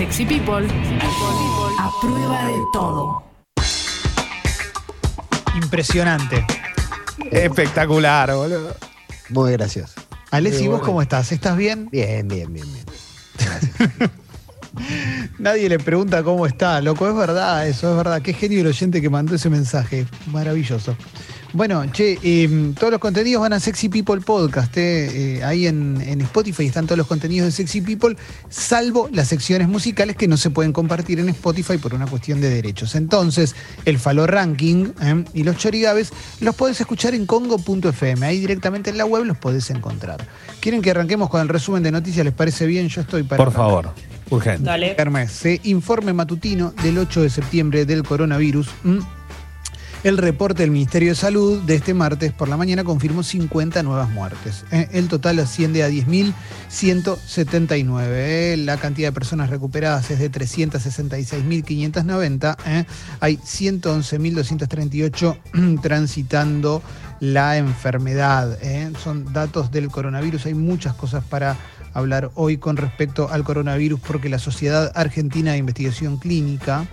Sexy People. A prueba de todo. Impresionante. Espectacular, boludo. Muy gracioso. Alessi, ¿vos cómo estás? ¿Estás bien? Bien, bien, bien, bien. Nadie le pregunta cómo está, loco, es verdad, eso es verdad. Qué genio el oyente que mandó ese mensaje. Maravilloso. Bueno, che, eh, todos los contenidos van a Sexy People Podcast. eh, eh, ahí en, en Spotify están todos los contenidos de Sexy People, salvo las secciones musicales que no se pueden compartir en Spotify por una cuestión de derechos. Entonces, el Falo Ranking eh, y los Chorigaves los podés escuchar en congo.fm. Ahí directamente en la web los podés encontrar. ¿Quieren que arranquemos con el resumen de noticias? ¿Les parece bien? Yo estoy para. Por arrancar. favor, urgente. Dale. Hermes, se informe matutino del 8 de septiembre del coronavirus. ¿m? El reporte del Ministerio de Salud de este martes por la mañana confirmó 50 nuevas muertes. Eh, El total asciende a 10.179. Eh, La cantidad de personas recuperadas es de 366.590. eh. Hay 111.238 transitando la enfermedad. Son datos del coronavirus. Hay muchas cosas para hablar hoy con respecto al coronavirus porque la Sociedad Argentina de Investigación Clínica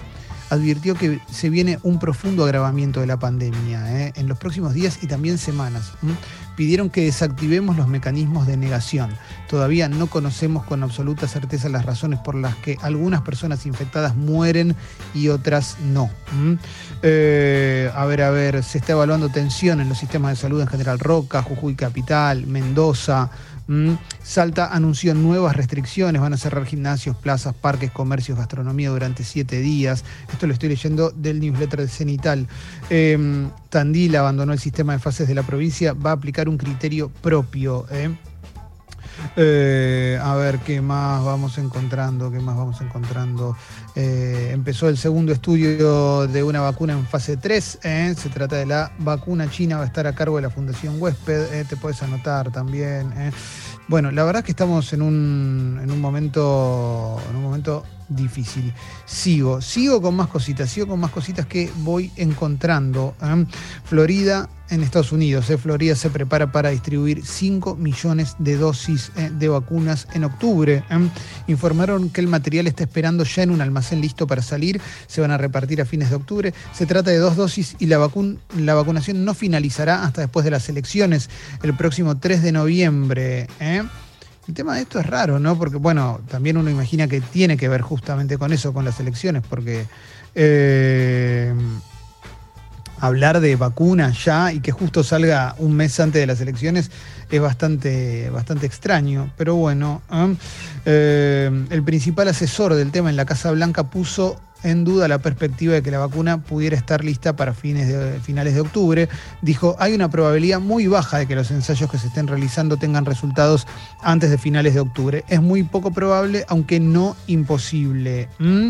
advirtió que se viene un profundo agravamiento de la pandemia ¿eh? en los próximos días y también semanas. Pidieron que desactivemos los mecanismos de negación. Todavía no conocemos con absoluta certeza las razones por las que algunas personas infectadas mueren y otras no. Eh, a ver, a ver, se está evaluando tensión en los sistemas de salud en general. Roca, Jujuy Capital, Mendoza. ¿M? Salta anunció nuevas restricciones, van a cerrar gimnasios, plazas, parques, comercios, gastronomía durante siete días. Esto lo estoy leyendo del newsletter de Cenital. Eh, Tandil abandonó el sistema de fases de la provincia, va a aplicar un criterio propio. ¿eh? Eh, a ver qué más vamos encontrando, qué más vamos encontrando. Eh, empezó el segundo estudio de una vacuna en fase 3. ¿eh? Se trata de la vacuna china, va a estar a cargo de la Fundación Huésped. Te puedes anotar también. Bueno, la verdad es que estamos en un, en un momento. En un momento difícil. Sigo, sigo con más cositas, sigo con más cositas que voy encontrando. ¿eh? Florida en Estados Unidos, ¿eh? Florida se prepara para distribuir 5 millones de dosis ¿eh? de vacunas en octubre. ¿eh? Informaron que el material está esperando ya en un almacén listo para salir, se van a repartir a fines de octubre. Se trata de dos dosis y la, vacun- la vacunación no finalizará hasta después de las elecciones, el próximo 3 de noviembre. El tema de esto es raro, ¿no? Porque, bueno, también uno imagina que tiene que ver justamente con eso, con las elecciones, porque eh, hablar de vacunas ya y que justo salga un mes antes de las elecciones es bastante, bastante extraño. Pero bueno, ¿eh? Eh, el principal asesor del tema en la Casa Blanca puso en duda la perspectiva de que la vacuna pudiera estar lista para fines de, finales de octubre. Dijo, hay una probabilidad muy baja de que los ensayos que se estén realizando tengan resultados antes de finales de octubre. Es muy poco probable, aunque no imposible. ¿Mm?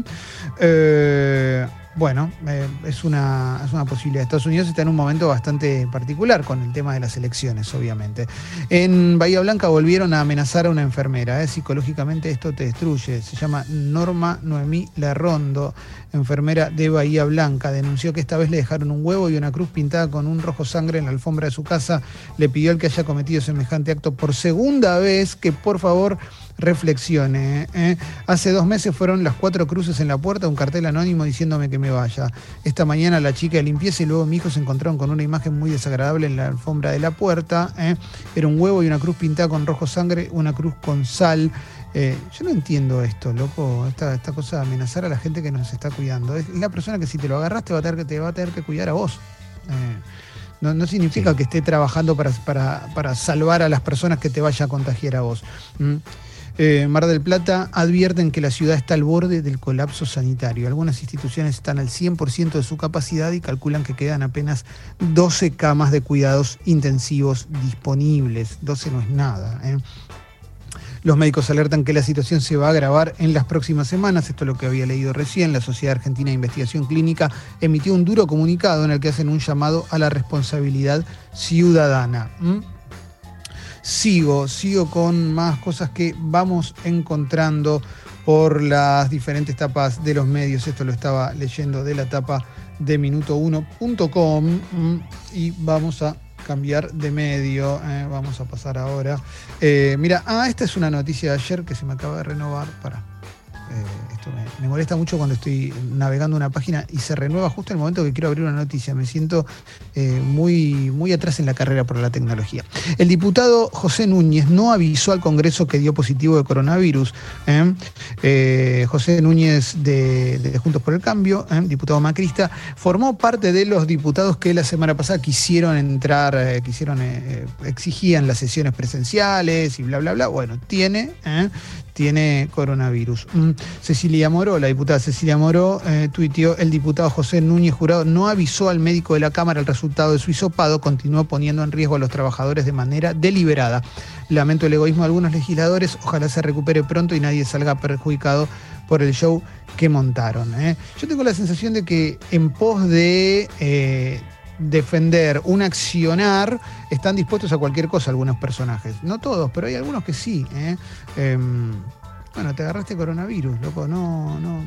Eh, bueno, eh, es, una, es una posibilidad. Estados Unidos está en un momento bastante particular con el tema de las elecciones, obviamente. En Bahía Blanca volvieron a amenazar a una enfermera. ¿eh? Psicológicamente esto te destruye. Se llama Norma Noemí Larrondo, enfermera de Bahía Blanca. Denunció que esta vez le dejaron un huevo y una cruz pintada con un rojo sangre en la alfombra de su casa. Le pidió al que haya cometido semejante acto por segunda vez que por favor reflexione. ¿eh? Hace dos meses fueron las cuatro cruces en la puerta, un cartel anónimo diciéndome que me vaya. Esta mañana la chica de limpieza y luego mi hijo se encontraron con una imagen muy desagradable en la alfombra de la puerta. ¿eh? Era un huevo y una cruz pintada con rojo sangre, una cruz con sal. Eh, yo no entiendo esto, loco, esta, esta cosa de amenazar a la gente que nos está cuidando. Es la persona que si te lo agarras te va a tener que, te va a tener que cuidar a vos. Eh, no, no significa que esté trabajando para, para- para salvar a las personas que te vaya a contagiar a vos. ¿Mm? Eh, Mar del Plata advierten que la ciudad está al borde del colapso sanitario. Algunas instituciones están al 100% de su capacidad y calculan que quedan apenas 12 camas de cuidados intensivos disponibles. 12 no es nada. ¿eh? Los médicos alertan que la situación se va a agravar en las próximas semanas. Esto es lo que había leído recién. La Sociedad Argentina de Investigación Clínica emitió un duro comunicado en el que hacen un llamado a la responsabilidad ciudadana. Sigo, sigo con más cosas que vamos encontrando por las diferentes tapas de los medios. Esto lo estaba leyendo de la tapa de minuto1.com ¿m? y vamos a cambiar de medio. eh, vamos a pasar ahora. Eh, mira, ah, esta es una noticia de ayer que se me acaba de renovar. Para. estoy me, molesta mucho cuando estoy navegando una página y se renueva justo en el momento que quiero abrir una noticia. Me siento eh, muy, muy atrás en la carrera por la tecnología. El diputado José Núñez no avisó al Congreso que dio positivo de coronavirus. ¿eh? Eh, José Núñez de, de Juntos por el Cambio, diputado macrista, formó parte de los diputados que la semana pasada quisieron entrar, quisieron, exigían las sesiones presenciales y bla, bla, bla. Bueno, tiene. Tiene coronavirus. Mm, Cecilia Moró, la diputada Cecilia Moró, eh, tuiteó, el diputado José Núñez Jurado no avisó al médico de la Cámara el resultado de su hisopado, continuó poniendo en riesgo a los trabajadores de manera deliberada. Lamento el egoísmo de algunos legisladores, ojalá se recupere pronto y nadie salga perjudicado por el show que montaron. ¿eh? Yo tengo la sensación de que en pos de eh, defender un accionar están dispuestos a cualquier cosa algunos personajes. No todos, pero hay algunos que sí. ¿eh? Em, bueno, te agarraste coronavirus, loco. No, no,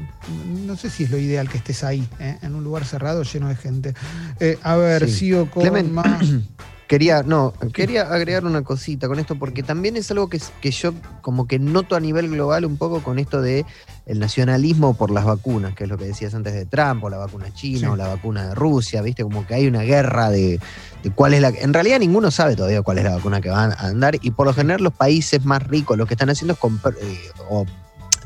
no sé si es lo ideal que estés ahí, ¿eh? en un lugar cerrado lleno de gente. Eh, a ver, Sí. sigo con más. Quería, no, quería agregar una cosita con esto, porque también es algo que, que yo como que noto a nivel global un poco con esto de el nacionalismo por las vacunas, que es lo que decías antes de Trump, o la vacuna china, Sí. o la vacuna de Rusia, viste, como que hay una guerra de, de cuál es la. En realidad ninguno sabe todavía cuál es la vacuna que van a andar, y por lo general los países más ricos lo que están haciendo es comprar, eh, o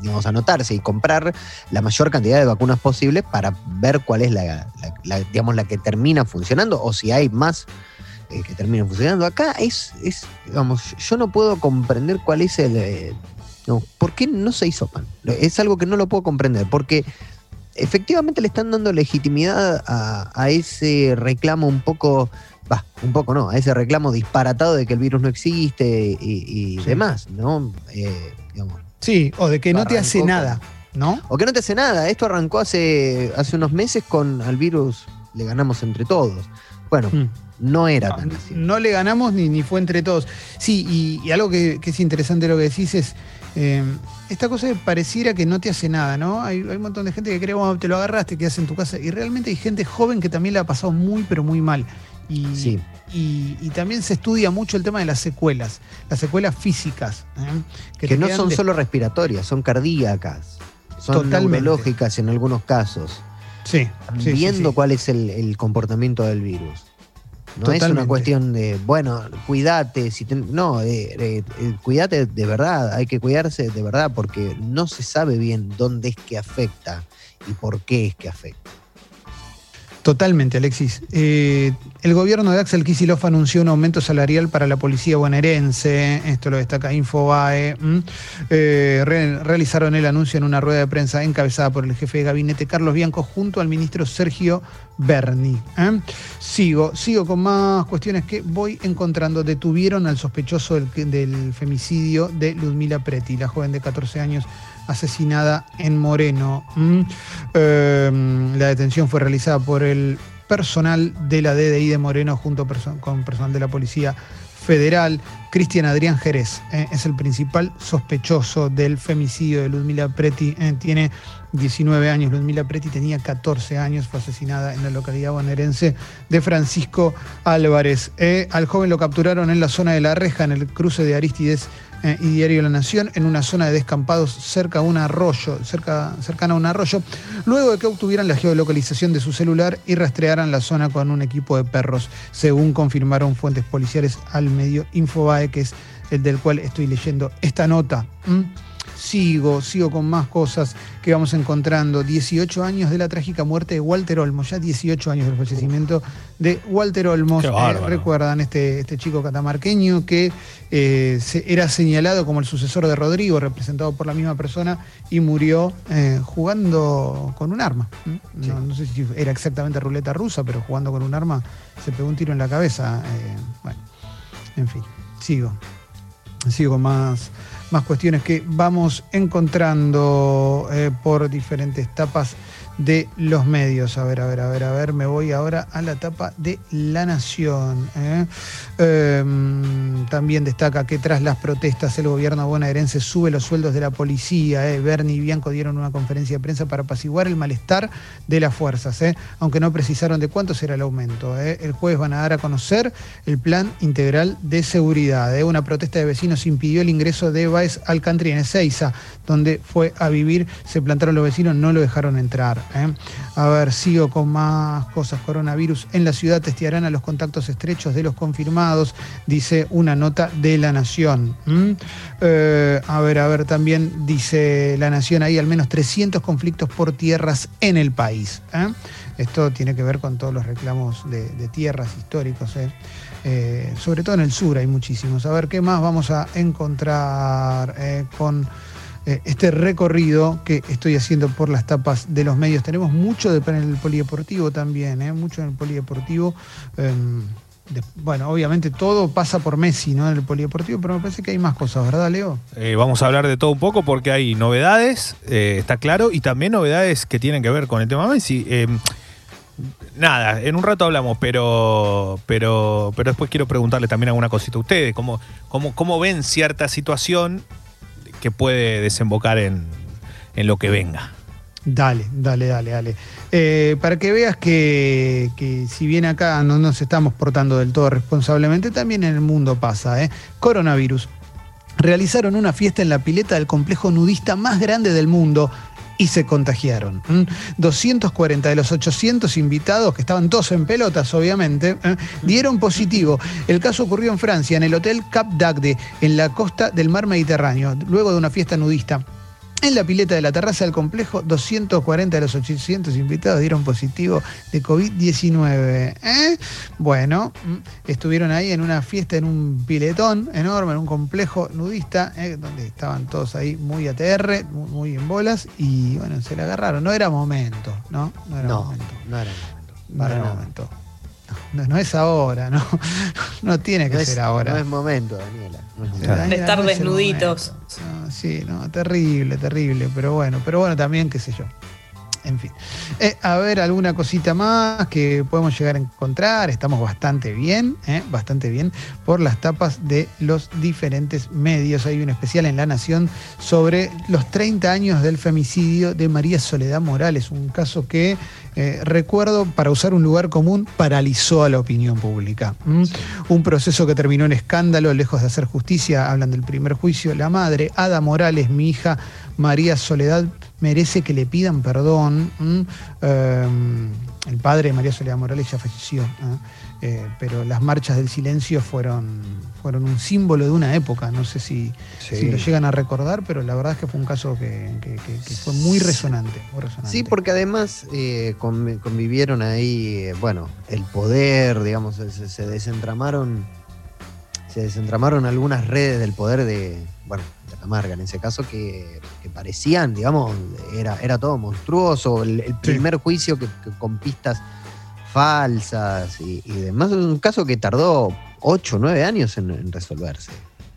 digamos, anotarse y comprar la mayor cantidad de vacunas posibles para ver cuál es la, la- la, digamos, la que termina funcionando, o si hay más eh, que terminan funcionando. Acá es, es, digamos, yo no puedo comprender cuál es el... eh, no, ¿Por qué no se hizo pan? Es algo que no lo puedo comprender, porque efectivamente le están dando legitimidad a, a ese reclamo un poco, va, un poco no, a ese reclamo disparatado de que el virus no existe y, y Sí. demás, ¿no? Eh, digamos, Sí, o de que no te hace nada, ¿no? o que no te hace nada. Esto arrancó hace, hace unos meses con al virus le ganamos entre todos. Bueno, Mm. No era No, tan así. no le ganamos ni, ni fue entre todos. Sí, y, y algo que, que es interesante lo que decís es, eh, esta cosa de pareciera que no te hace nada, ¿no? Hay, hay un montón de gente que cree, bueno, te lo agarraste, quedas en tu casa, y realmente hay gente joven que también le ha pasado muy, pero muy mal. Y, Sí. y, y también se estudia mucho el tema de las secuelas, las secuelas físicas. ¿eh? que, no son de- solo respiratorias, son cardíacas, son Totalmente. neurológicas en algunos casos, Sí, viendo sí. cuál es el, el comportamiento del virus. No es una cuestión de, bueno, cuídate, si te- no, eh, eh, eh, cuídate de verdad, hay que cuidarse de verdad porque no se sabe bien dónde es que afecta y por qué es que afecta. Totalmente, Alexis. Eh, el gobierno de Axel Kicillof anunció un aumento salarial para la policía bonaerense. Esto lo destaca Infobae. Eh, re- realizaron el anuncio en una rueda de prensa encabezada por el jefe de gabinete Carlos Bianco junto al ministro Sergio Berni. ¿eh? Sigo, sigo con más cuestiones que voy encontrando. Detuvieron al sospechoso del, del femicidio de Ludmila Preti, la joven de 14 años asesinada en Moreno. ¿m? Eh, la detención fue realizada por el personal de la DDI de Moreno junto con personal de la Policía Federal. Cristian Adrián Jerez eh, es el principal sospechoso del femicidio de Ludmila Preti. eh, tiene 19 años. Ludmila Preti tenía 14 años. Fue asesinada en la localidad bonaerense de Francisco Álvarez. Eh, al joven lo capturaron en la zona de La Reja, en el cruce de Aristides eh, y Diario La Nación, en una zona de descampados cerca a un arroyo, cerca, cercana a un arroyo, luego de que obtuvieran la geolocalización de su celular y rastrearan la zona con un equipo de perros, según confirmaron fuentes policiales al medio Infobae, que es el del cual estoy leyendo esta nota. Sigo, sigo con más cosas que vamos encontrando. 18 años de la trágica muerte de Walter Olmos, ya 18 años del fallecimiento de Walter Olmos. Eh, recuerdan este, este chico catamarqueño que eh, se- era señalado como el sucesor de Rodrigo, representado por la misma persona, y murió eh, jugando con un arma. ¿m? No, no sé si era exactamente ruleta rusa, pero jugando con un arma se pegó un tiro en la cabeza. bueno, en fin, sigo. Sigo con más, más cuestiones que vamos encontrando eh, por diferentes tapas de los medios. A ver, a ver, a ver, a ver, me voy ahora a la tapa de La Nación. ¿eh? Em, también destaca que tras las protestas el gobierno bonaerense sube los sueldos de la policía. ¿eh? Bernie y Bianco dieron una conferencia de prensa para apaciguar el malestar de las fuerzas, ¿eh? aunque no precisaron de cuánto será el aumento. El jueves van a dar a conocer el plan integral de seguridad. Una protesta de vecinos impidió el ingreso de Baez al country en Ezeiza, donde fue a vivir, se plantaron los vecinos, no lo dejaron entrar. ¿eh? A ver, sigo con más cosas. Coronavirus en la ciudad testearán a los contactos estrechos de los confirmados, dice una nota de La Nación. Eh, a ver, a ver, también dice La Nación, hay al menos 300 conflictos por tierras en el país. ¿eh? Esto tiene que ver con todos los reclamos de tierras históricos. ¿Eh? Sobre todo en el sur hay muchísimos. A ver qué más vamos a encontrar eh, con eh, este recorrido que estoy haciendo por las tapas de los medios. Tenemos mucho de, en el polideportivo también, mucho en el polideportivo. em, bueno, obviamente todo pasa por Messi, ¿no? En el polideportivo, pero me parece que hay más cosas, ¿verdad, Leo? Vamos a hablar de todo un poco porque hay novedades, está claro, y también novedades que tienen que ver con el tema Messi. Eh, nada, en un rato hablamos, pero, pero, pero después quiero preguntarle también alguna cosita a ustedes. ¿Cómo, cómo, cómo ven cierta situación que puede desembocar en, en lo que venga? Dale, dale, dale, dale. Eh, para que veas que, que si bien acá no nos estamos portando del todo responsablemente, también en el mundo pasa. ¿eh? Coronavirus. Realizaron una fiesta en la pileta del complejo nudista más grande del mundo y se contagiaron. ¿m? 240 de los 800 invitados, que estaban todos en pelotas, obviamente, ¿eh? dieron positivo. El caso ocurrió en Francia, en el Hotel Cap d'Agde, en la costa del mar Mediterráneo, luego de una fiesta nudista. En la pileta de la terraza del complejo, 240 de los 800 invitados dieron positivo de COVID-19. ¿eh? Bueno, mm, estuvieron ahí en una fiesta en un piletón enorme, en un complejo nudista, ¿eh? donde estaban todos ahí muy ATR, muy, en bolas, y bueno, se la agarraron. No era momento, ¿no? No era No, momento. no era. No para era nada. momento. No, no es ahora, ¿no? No tiene que No es, ser ahora. no es momento, Daniela. no es momento. De estar desnuditos. sí, no, terrible, terrible, pero bueno, pero bueno, también, qué sé yo. En fin. Eh, a ver, alguna cosita más que podemos llegar a encontrar. Estamos bastante bien, eh, bastante bien, por las tapas de los diferentes medios. Hay un especial en La Nación sobre los 30 años del femicidio de María Soledad Morales, un caso que, eh, recuerdo, para usar un lugar común, paralizó a la opinión pública. ¿m? Un proceso que terminó en escándalo, lejos de hacer justicia, hablan del primer juicio. La madre, Ada Morales, mi hija María Soledad, merece que le pidan perdón. ¿m? Eh, el padre de María Soledad Morales ya falleció, ¿eh? Eh, pero las marchas del silencio fueron, fueron un símbolo de una época. No sé si, Sí. si lo llegan a recordar, pero la verdad es que fue un caso que, que- que- que fue muy resonante. muy resonante. Sí, porque además eh, convi- convivieron ahí, eh, bueno, el poder, digamos, se, se desentramaron, se desentramaron algunas redes del poder de, bueno, de la marca en ese caso, que, que parecían, digamos, era, era todo monstruoso. El, el primer juicio que, que con pistas falsas y, y demás, es un caso que tardó 8 o 9 años en, en resolverse.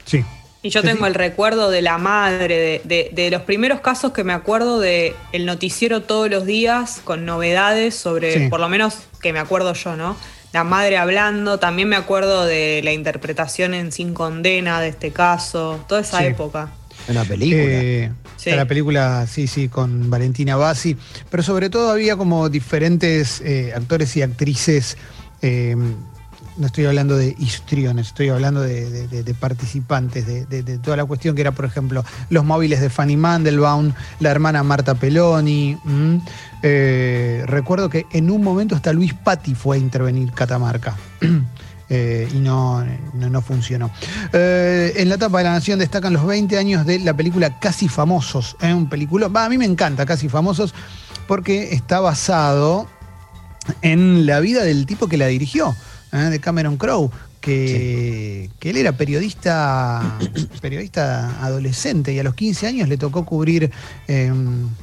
Sí. Y yo Sí, tengo sí. el recuerdo de la madre, de, de- de los primeros casos que me acuerdo de el noticiero todos los días con novedades sobre, Sí. por lo menos que me acuerdo yo, ¿no? La madre hablando, también me acuerdo de la interpretación en Sin Condena de este caso, toda esa Sí. época. Una película. Eh, Sí. La película, sí, sí, con Valentina Bassi, pero sobre todo había como diferentes eh, actores y actrices. eh, no estoy hablando de histriones, estoy hablando de, participantes, de, toda la cuestión que era, por ejemplo, los móviles de Fanny Mandelbaum, la hermana Marta Peloni. Eh, recuerdo que en un momento hasta Luis Patti fue a intervenir Catamarca. Eh, y no, no, funcionó. Eh, en la etapa de la Nación destacan los 20 años de la película Casi Famosos. ¿eh? Un película, a mí me encanta Casi Famosos porque está basado en la vida del tipo que la dirigió, ¿eh? de Cameron Crowe, que, que él era periodista, periodista adolescente y a los 15 años le tocó cubrir eh,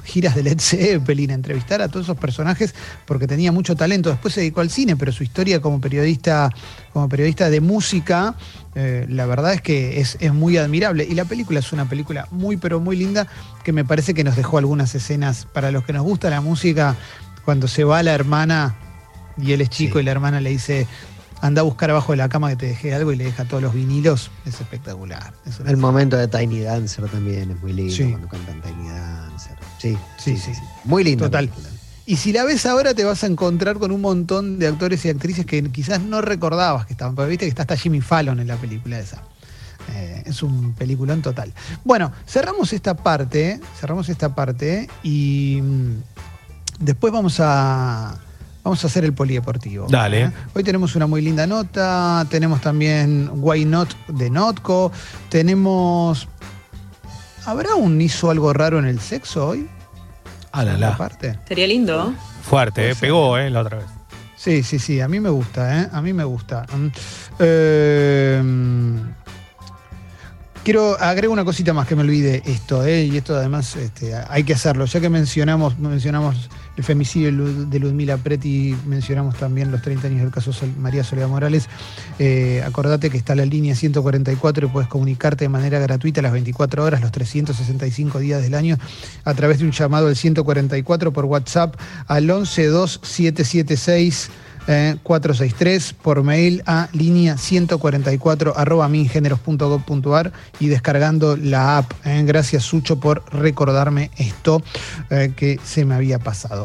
giras de Led Zeppelin, entrevistar a todos esos personajes porque tenía mucho talento. Después se dedicó al cine, pero su historia como periodista, como periodista de música, eh, la verdad es que es, es muy admirable. Y la película es una película muy, pero muy linda que me parece que nos dejó algunas escenas para los que nos gusta la música. Cuando se va la hermana y él es chico Sí. y la hermana le dice, anda a buscar abajo de la cama que te dejé algo y le deja todos los vinilos, es espectacular. Es El momento de Tiny Dancer también es muy lindo Sí. cuando cantan Tiny Dancer. Sí, Sí, sí. Muy lindo. Total. Y si la ves ahora te vas a encontrar con un montón de actores y actrices que quizás no recordabas que estaban, porque viste que está hasta Jimmy Fallon en la película esa. Eh, es un peliculón total. Bueno, cerramos esta parte, cerramos esta parte y mm, después vamos a vamos a hacer el polideportivo. Dale. ¿eh? Hoy tenemos una muy linda nota, tenemos también Why Not de Notco, tenemos ¿Habrá un hizo algo raro en el sexo hoy? Ah, la, la. parte. Sería lindo. Fuerte, eh, pegó, eh, la otra vez. Sí, sí, sí, a mí me gusta, ¿eh? A mí me gusta. Eh, quiero agrego una cosita más que me olvide esto, ¿eh? Y esto además este, hay que hacerlo. Ya que mencionamos, mencionamos el femicidio de Lu- de Ludmila Preti, mencionamos también los 30 años del caso María Soledad Morales. eh, acordate que está la línea 144 y puedes comunicarte de manera gratuita las 24 horas, los 365 días del año, a través de un llamado al 144 por WhatsApp al 112776. eh, 463 por mail a línea 144 arroba mingeneros.gov.ar y descargando la app. eh. Gracias Sucho por recordarme esto eh, que se me había pasado.